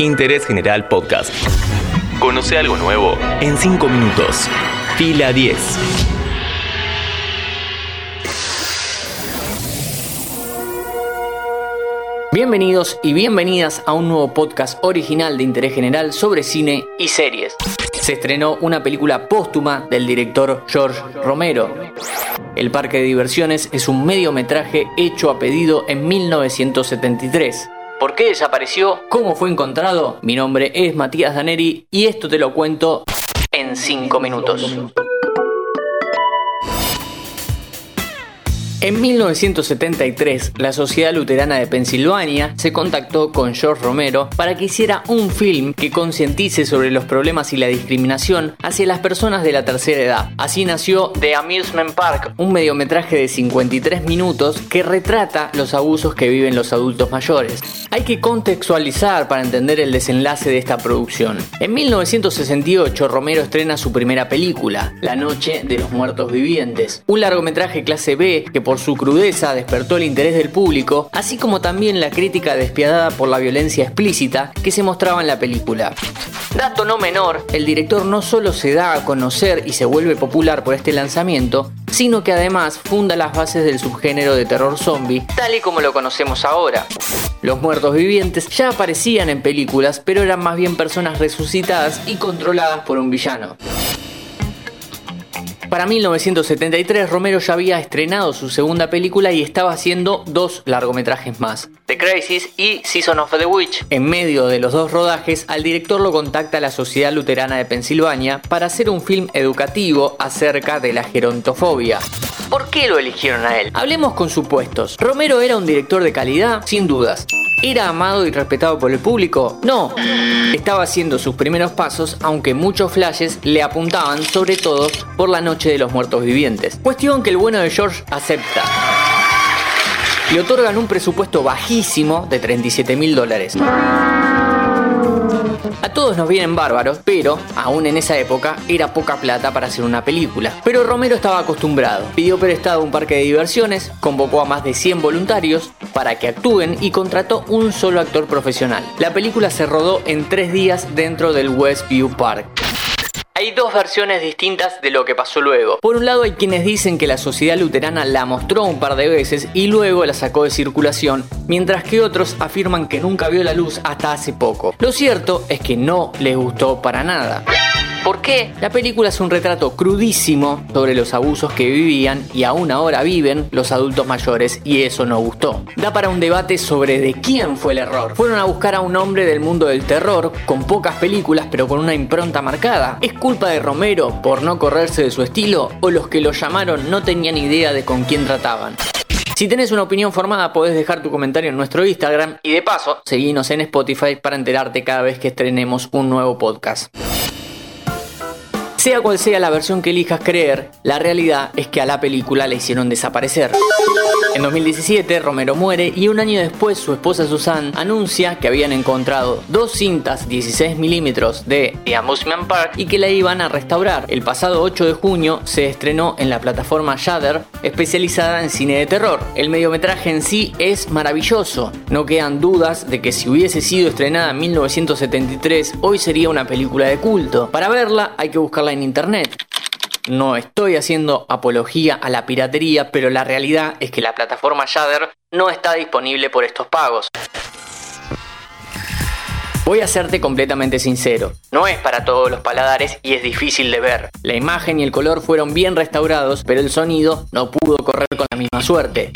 Interés General Podcast. Conoce algo nuevo en 5 minutos. Fila 10. Bienvenidos y bienvenidas a un nuevo podcast original de interés general sobre cine y series. Se estrenó una película póstuma del director George Romero. El Parque de Diversiones es un mediometraje hecho a pedido en 1973. ¿Por qué desapareció? ¿Cómo fue encontrado? Mi nombre es Matías Daneri y esto te lo cuento en 5 minutos. En 1973, la Sociedad Luterana de Pensilvania se contactó con George Romero para que hiciera un film que concientice sobre los problemas y la discriminación hacia las personas de la tercera edad. Así nació The Amusement Park, un mediometraje de 53 minutos que retrata los abusos que viven los adultos mayores. Hay que contextualizar para entender el desenlace de esta producción. En 1968, Romero estrena su primera película, La Noche de los Muertos Vivientes, un largometraje clase B que por su crudeza despertó el interés del público, así como también la crítica despiadada por la violencia explícita que se mostraba en la película. Dato no menor, el director no solo se da a conocer y se vuelve popular por este lanzamiento, sino que además funda las bases del subgénero de terror zombie, tal y como lo conocemos ahora. Los muertos vivientes ya aparecían en películas, pero eran más bien personas resucitadas y controladas por un villano. Para 1973 Romero ya había estrenado su segunda película y estaba haciendo dos largometrajes más, The Crisis y Season of the Witch. En medio de los dos rodajes, al director lo contacta la Sociedad Luterana de Pensilvania para hacer un film educativo acerca de la gerontofobia. ¿Por qué lo eligieron a él? Hablemos con supuestos. Romero era un director de calidad, sin dudas. ¿Era amado y respetado por el público? No. Estaba haciendo sus primeros pasos, aunque muchos flashes le apuntaban sobre todo por la noche de los muertos vivientes. Cuestión que el bueno de George acepta. Le otorgan un presupuesto bajísimo de 37 mil dólares. Todos nos vienen bárbaros, pero, aún en esa época, era poca plata para hacer una película. Pero Romero estaba acostumbrado. Pidió prestado un parque de diversiones, convocó a más de 100 voluntarios para que actúen y contrató un solo actor profesional. La película se rodó en tres días dentro del Westview Park. Hay dos versiones distintas de lo que pasó luego. Por un lado hay quienes dicen que la sociedad luterana la mostró un par de veces y luego la sacó de circulación, mientras que otros afirman que nunca vio la luz hasta hace poco. Lo cierto es que no les gustó para nada. ¿Por qué? La película es un retrato crudísimo sobre los abusos que vivían y aún ahora viven los adultos mayores y eso no gustó. Da para un debate sobre de quién fue el error. Fueron a buscar a un hombre del mundo del terror con pocas películas pero con una impronta marcada. ¿Es culpa de Romero por no correrse de su estilo o los que lo llamaron no tenían idea de con quién trataban? Si tenés una opinión formada, podés dejar tu comentario en nuestro Instagram y de paso, seguinos en Spotify para enterarte cada vez que estrenemos un nuevo podcast. Sea cual sea la versión que elijas creer, la realidad es que a la película la hicieron desaparecer. En 2017 Romero muere y un año después su esposa Susan anuncia que habían encontrado dos cintas 16 milímetros de The Amusement Park y que la iban a restaurar. El pasado 8 de junio se estrenó en la plataforma Shudder especializada en cine de terror. El mediometraje en sí es maravilloso, no quedan dudas de que si hubiese sido estrenada en 1973 hoy sería una película de culto. Para verla hay que buscarla en internet. No estoy haciendo apología a la piratería, pero la realidad es que la plataforma Shudder no está disponible por estos pagos. Voy a serte completamente sincero, no es para todos los paladares y es difícil de ver. La imagen y el color fueron bien restaurados, pero el sonido no pudo correr con la misma suerte.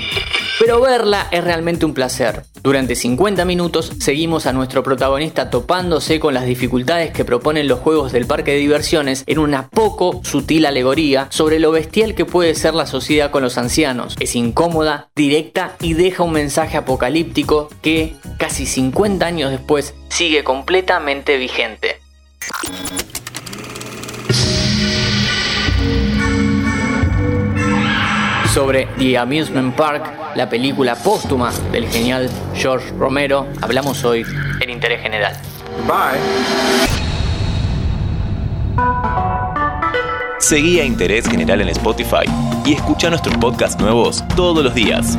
Pero verla es realmente un placer. Durante 50 minutos seguimos a nuestro protagonista topándose con las dificultades que proponen los juegos del parque de diversiones en una poco sutil alegoría sobre lo bestial que puede ser la sociedad con los ancianos. Es incómoda, directa y deja un mensaje apocalíptico que, casi 50 años después, sigue completamente vigente. Sobre The Amusement Park, la película póstuma del genial George Romero, hablamos hoy en Interés General. Bye. Seguí a Interés General en Spotify y escucha nuestros podcasts nuevos todos los días.